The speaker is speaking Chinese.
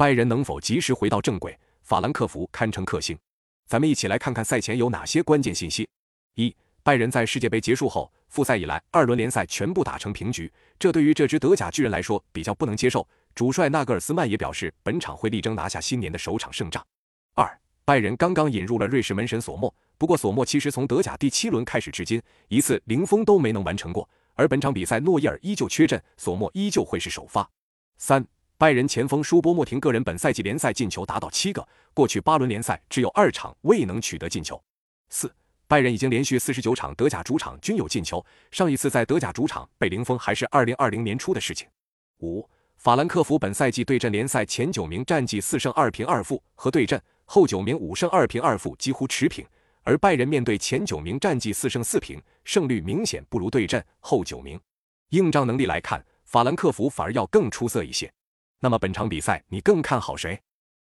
拜仁能否及时回到正轨？法兰克福堪称克星。咱们一起来看看赛前有哪些关键信息。一、拜仁在世界杯结束后复赛以来二轮联赛全部打成平局，这对于这支德甲巨人来说比较不能接受。主帅纳格尔斯曼也表示，本场会力争拿下新年的首场胜仗。二、拜仁刚刚引入了瑞士门神索莫，不过索莫其实从德甲第七轮开始至今一次零封都没能完成过，而本场比赛诺伊尔依旧缺阵，索莫依旧会是首发。三。拜仁前锋舒波莫廷个人本赛季联赛进球达到七个，过去八轮联赛只有二场未能取得进球。四，拜仁已经连续四十九场德甲主场均有进球，上一次在德甲主场被零封还是二零二零年初的事情。五，法兰克福本赛季对阵联赛前九名战绩四胜二平二负，和对阵后九名五胜二平二负几乎持平，而拜仁面对前九名战绩四胜四平，胜率明显不如对阵后九名。硬仗能力来看，法兰克福反而要更出色一些。那么本场比赛你更看好谁？